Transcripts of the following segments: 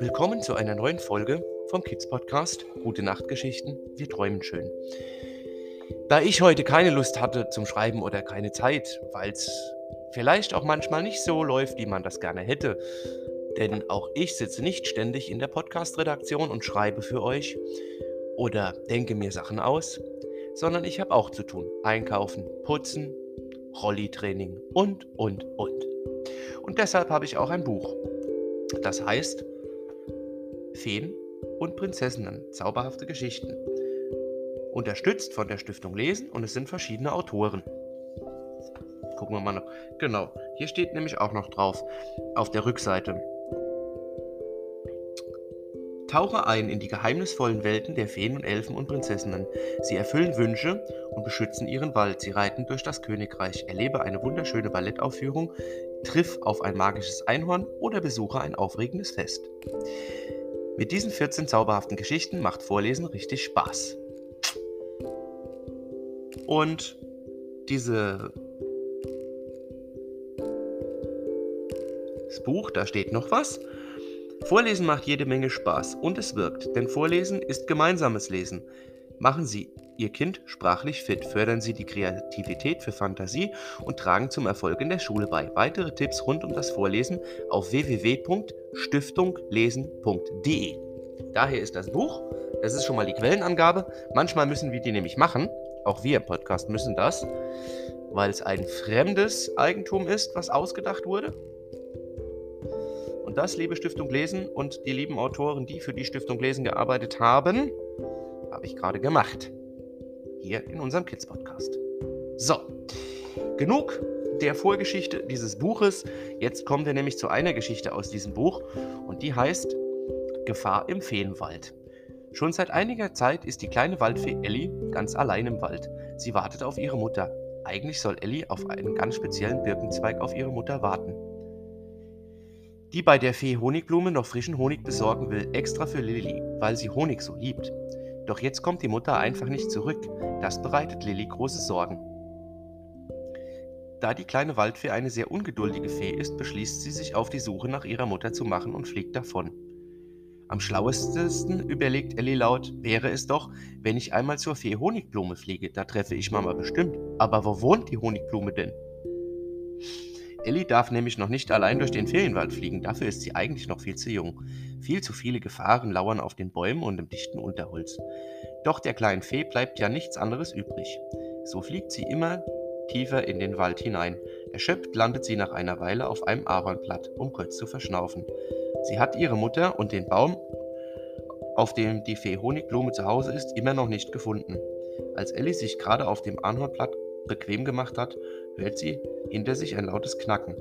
Willkommen zu einer neuen Folge vom Kids Podcast Gute Nachtgeschichten. Wir träumen schön. Da ich heute keine Lust hatte zum Schreiben oder keine Zeit, weil es vielleicht auch manchmal nicht so läuft, wie man das gerne hätte, denn auch ich sitze nicht ständig in der Podcast-Redaktion und schreibe für euch oder denke mir Sachen aus, sondern ich habe auch zu tun. Einkaufen, putzen, Rolli-Training und, und, und. Und deshalb habe ich auch ein Buch. Das heißt Feen und Prinzessinnen, zauberhafte Geschichten. Unterstützt von der Stiftung Lesen und es sind verschiedene Autoren. Gucken wir mal noch. Genau, hier steht nämlich auch noch drauf auf der Rückseite. Tauche ein in die geheimnisvollen Welten der Feen und Elfen und Prinzessinnen. Sie erfüllen Wünsche und beschützen ihren Wald. Sie reiten durch das Königreich. Erlebe eine wunderschöne Ballettaufführung, triff auf ein magisches Einhorn oder besuche ein aufregendes Fest. Mit diesen 14 zauberhaften Geschichten macht Vorlesen richtig Spaß. Und diese das Buch, da steht noch was. Vorlesen macht jede Menge Spaß und es wirkt, denn Vorlesen ist gemeinsames Lesen. Machen Sie Ihr Kind sprachlich fit, fördern Sie die Kreativität für Fantasie und tragen zum Erfolg in der Schule bei. Weitere Tipps rund um das Vorlesen auf www.stiftunglesen.de. Daher ist das Buch, das ist schon mal die Quellenangabe. Manchmal müssen wir die nämlich machen, auch wir im Podcast müssen das, weil es ein fremdes Eigentum ist, was ausgedacht wurde das, liebe Stiftung Lesen und die lieben Autoren, die für die Stiftung Lesen gearbeitet haben, habe ich gerade gemacht. Hier in unserem Kids Podcast. So, genug der Vorgeschichte dieses Buches. Jetzt kommen wir nämlich zu einer Geschichte aus diesem Buch und die heißt Gefahr im Feenwald. Schon seit einiger Zeit ist die kleine Waldfee Ellie ganz allein im Wald. Sie wartet auf ihre Mutter. Eigentlich soll Ellie auf einen ganz speziellen Birkenzweig auf ihre Mutter warten die bei der Fee Honigblume noch frischen Honig besorgen will, extra für Lilly, weil sie Honig so liebt. Doch jetzt kommt die Mutter einfach nicht zurück. Das bereitet Lilly große Sorgen. Da die kleine Waldfee eine sehr ungeduldige Fee ist, beschließt sie sich auf die Suche nach ihrer Mutter zu machen und fliegt davon. Am schlauesten überlegt Ellie laut, wäre es doch, wenn ich einmal zur Fee Honigblume fliege, da treffe ich Mama bestimmt. Aber wo wohnt die Honigblume denn? Ellie darf nämlich noch nicht allein durch den Ferienwald fliegen, dafür ist sie eigentlich noch viel zu jung. Viel zu viele Gefahren lauern auf den Bäumen und im dichten Unterholz. Doch der kleinen Fee bleibt ja nichts anderes übrig. So fliegt sie immer tiefer in den Wald hinein. Erschöpft landet sie nach einer Weile auf einem Ahornblatt, um kurz zu verschnaufen. Sie hat ihre Mutter und den Baum, auf dem die Fee Honigblume zu Hause ist, immer noch nicht gefunden. Als Ellie sich gerade auf dem Ahornblatt bequem gemacht hat, hört sie hinter sich ein lautes Knacken.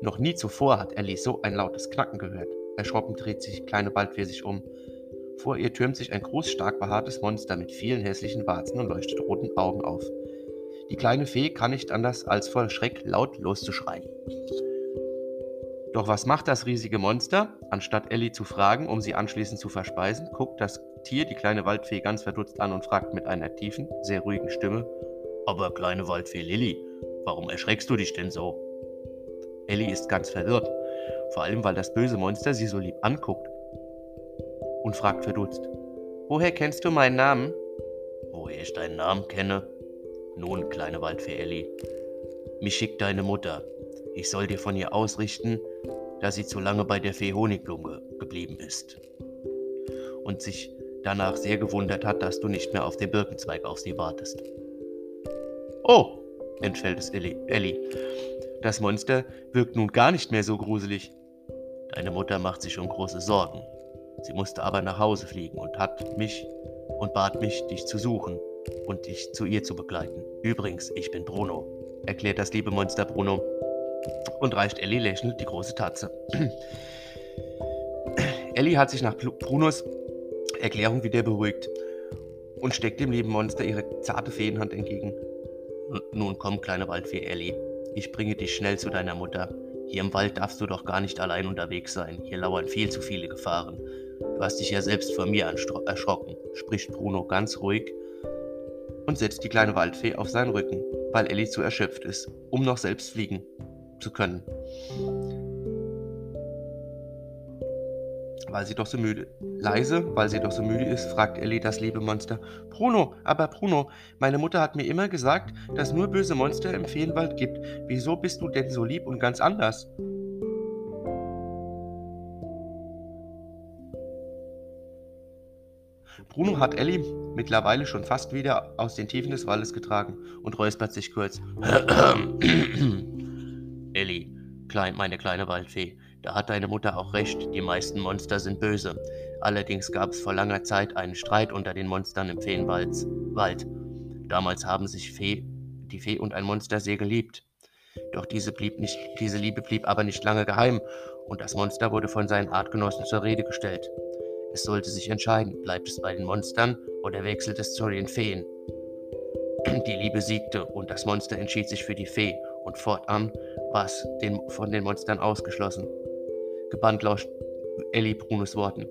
Noch nie zuvor hat Ellie so ein lautes Knacken gehört. Erschrocken dreht sich kleine Bald für sich um. Vor ihr türmt sich ein groß, stark behaartes Monster mit vielen hässlichen Warzen und leuchtet roten Augen auf. Die kleine Fee kann nicht anders, als voll Schreck laut loszuschreien. Doch was macht das riesige Monster? Anstatt Ellie zu fragen, um sie anschließend zu verspeisen, guckt das Tier die kleine Waldfee ganz verdutzt an und fragt mit einer tiefen, sehr ruhigen Stimme: Aber kleine Waldfee Lilly, Warum erschreckst du dich denn so? Ellie ist ganz verwirrt, vor allem weil das böse Monster sie so lieb anguckt und fragt verdutzt: Woher kennst du meinen Namen? Woher ich deinen Namen kenne? Nun, kleine Waldfee Ellie, mich schickt deine Mutter. Ich soll dir von ihr ausrichten, dass sie zu lange bei der Fee Honigblume geblieben ist. Und sich danach sehr gewundert hat, dass du nicht mehr auf dem Birkenzweig auf sie wartest. Oh, entfällt es Ellie. Das Monster wirkt nun gar nicht mehr so gruselig. Deine Mutter macht sich um große Sorgen. Sie musste aber nach Hause fliegen und hat mich und bat mich, dich zu suchen und dich zu ihr zu begleiten. Übrigens, ich bin Bruno, erklärt das liebe Monster Bruno und reicht Ellie lächelnd die große Tatze. Ellie hat sich nach Brunos Erklärung wieder beruhigt und steckt dem lieben Monster ihre zarte Feenhand entgegen. Nun komm, kleine Waldfee Ellie, ich bringe dich schnell zu deiner Mutter. Hier im Wald darfst du doch gar nicht allein unterwegs sein. Hier lauern viel zu viele Gefahren. Du hast dich ja selbst vor mir erschrocken, spricht Bruno ganz ruhig und setzt die kleine Waldfee auf seinen Rücken, weil Ellie zu erschöpft ist, um noch selbst fliegen zu können. Weil sie doch so müde. Leise, weil sie doch so müde ist, fragt Ellie das liebe Monster. Bruno, aber Bruno, meine Mutter hat mir immer gesagt, dass nur böse Monster im Feenwald gibt. Wieso bist du denn so lieb und ganz anders? Bruno hat Ellie mittlerweile schon fast wieder aus den Tiefen des Waldes getragen und räuspert sich kurz. Ellie, klein, meine kleine Waldfee, da hat deine Mutter auch recht, die meisten Monster sind böse. Allerdings gab es vor langer Zeit einen Streit unter den Monstern im Feenwald. Damals haben sich Fee, die Fee und ein Monster sehr geliebt. Doch diese, blieb nicht, diese Liebe blieb aber nicht lange geheim und das Monster wurde von seinen Artgenossen zur Rede gestellt. Es sollte sich entscheiden, bleibt es bei den Monstern oder wechselt es zu den Feen. Die Liebe siegte und das Monster entschied sich für die Fee und fortan war es den, von den Monstern ausgeschlossen. Gebannt lauscht Ellie Brunos Worten.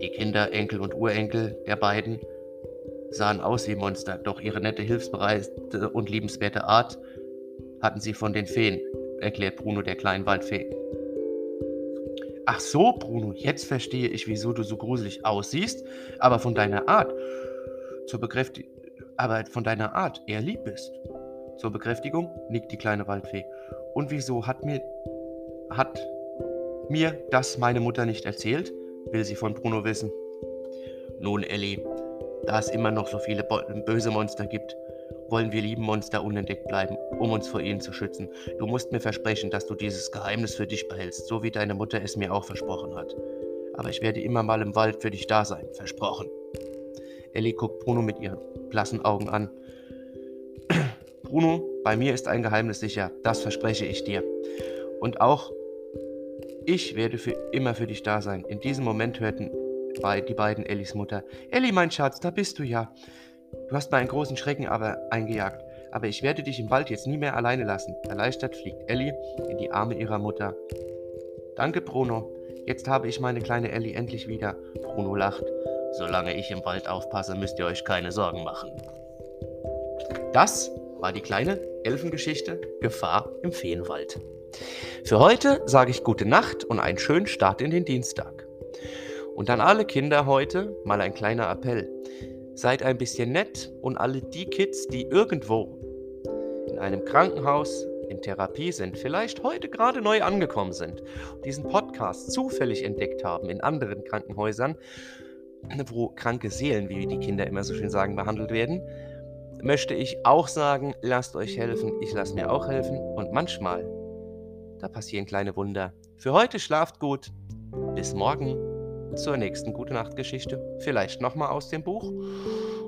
Die Kinder, Enkel und Urenkel der beiden sahen aus wie Monster, doch ihre nette, hilfsbereite und liebenswerte Art hatten sie von den Feen, erklärt Bruno der kleinen Waldfee. Ach so, Bruno, jetzt verstehe ich, wieso du so gruselig aussiehst, aber von deiner Art zur Bekräftigung, aber von deiner Art eher lieb bist. Zur Bekräftigung nickt die kleine Waldfee. Und wieso hat mir hat mir das meine Mutter nicht erzählt? will sie von Bruno wissen. Nun, Ellie, da es immer noch so viele böse Monster gibt, wollen wir lieben Monster unentdeckt bleiben, um uns vor ihnen zu schützen. Du musst mir versprechen, dass du dieses Geheimnis für dich behältst, so wie deine Mutter es mir auch versprochen hat. Aber ich werde immer mal im Wald für dich da sein, versprochen. Ellie guckt Bruno mit ihren blassen Augen an. Bruno, bei mir ist ein Geheimnis sicher, das verspreche ich dir. Und auch ich werde für immer für dich da sein. In diesem Moment hörten die beiden Ellis Mutter. Ellie, mein Schatz, da bist du ja. Du hast mir einen großen Schrecken aber eingejagt. Aber ich werde dich im Wald jetzt nie mehr alleine lassen. Erleichtert fliegt Ellie in die Arme ihrer Mutter. Danke, Bruno. Jetzt habe ich meine kleine Ellie endlich wieder. Bruno lacht. Solange ich im Wald aufpasse, müsst ihr euch keine Sorgen machen. Das war die kleine Elfengeschichte Gefahr im Feenwald. Für heute sage ich gute Nacht und einen schönen Start in den Dienstag. Und an alle Kinder heute mal ein kleiner Appell. Seid ein bisschen nett und alle die Kids, die irgendwo in einem Krankenhaus in Therapie sind, vielleicht heute gerade neu angekommen sind, diesen Podcast zufällig entdeckt haben in anderen Krankenhäusern, wo kranke Seelen, wie die Kinder immer so schön sagen, behandelt werden, möchte ich auch sagen, lasst euch helfen, ich lasse mir auch helfen und manchmal, da passieren kleine Wunder. Für heute schlaft gut, bis morgen zur nächsten Gute Nacht Geschichte. Vielleicht nochmal aus dem Buch.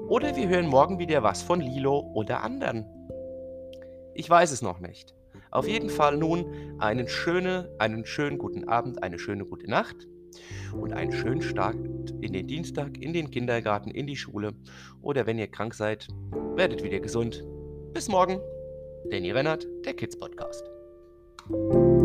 Oder wir hören morgen wieder was von Lilo oder anderen. Ich weiß es noch nicht. Auf jeden Fall nun einen, schöne, einen schönen guten Abend, eine schöne gute Nacht und einen schönen Start in den Dienstag, in den Kindergarten, in die Schule oder wenn ihr krank seid, werdet wieder gesund. Bis morgen. Danny Rennert, der Kids Podcast. you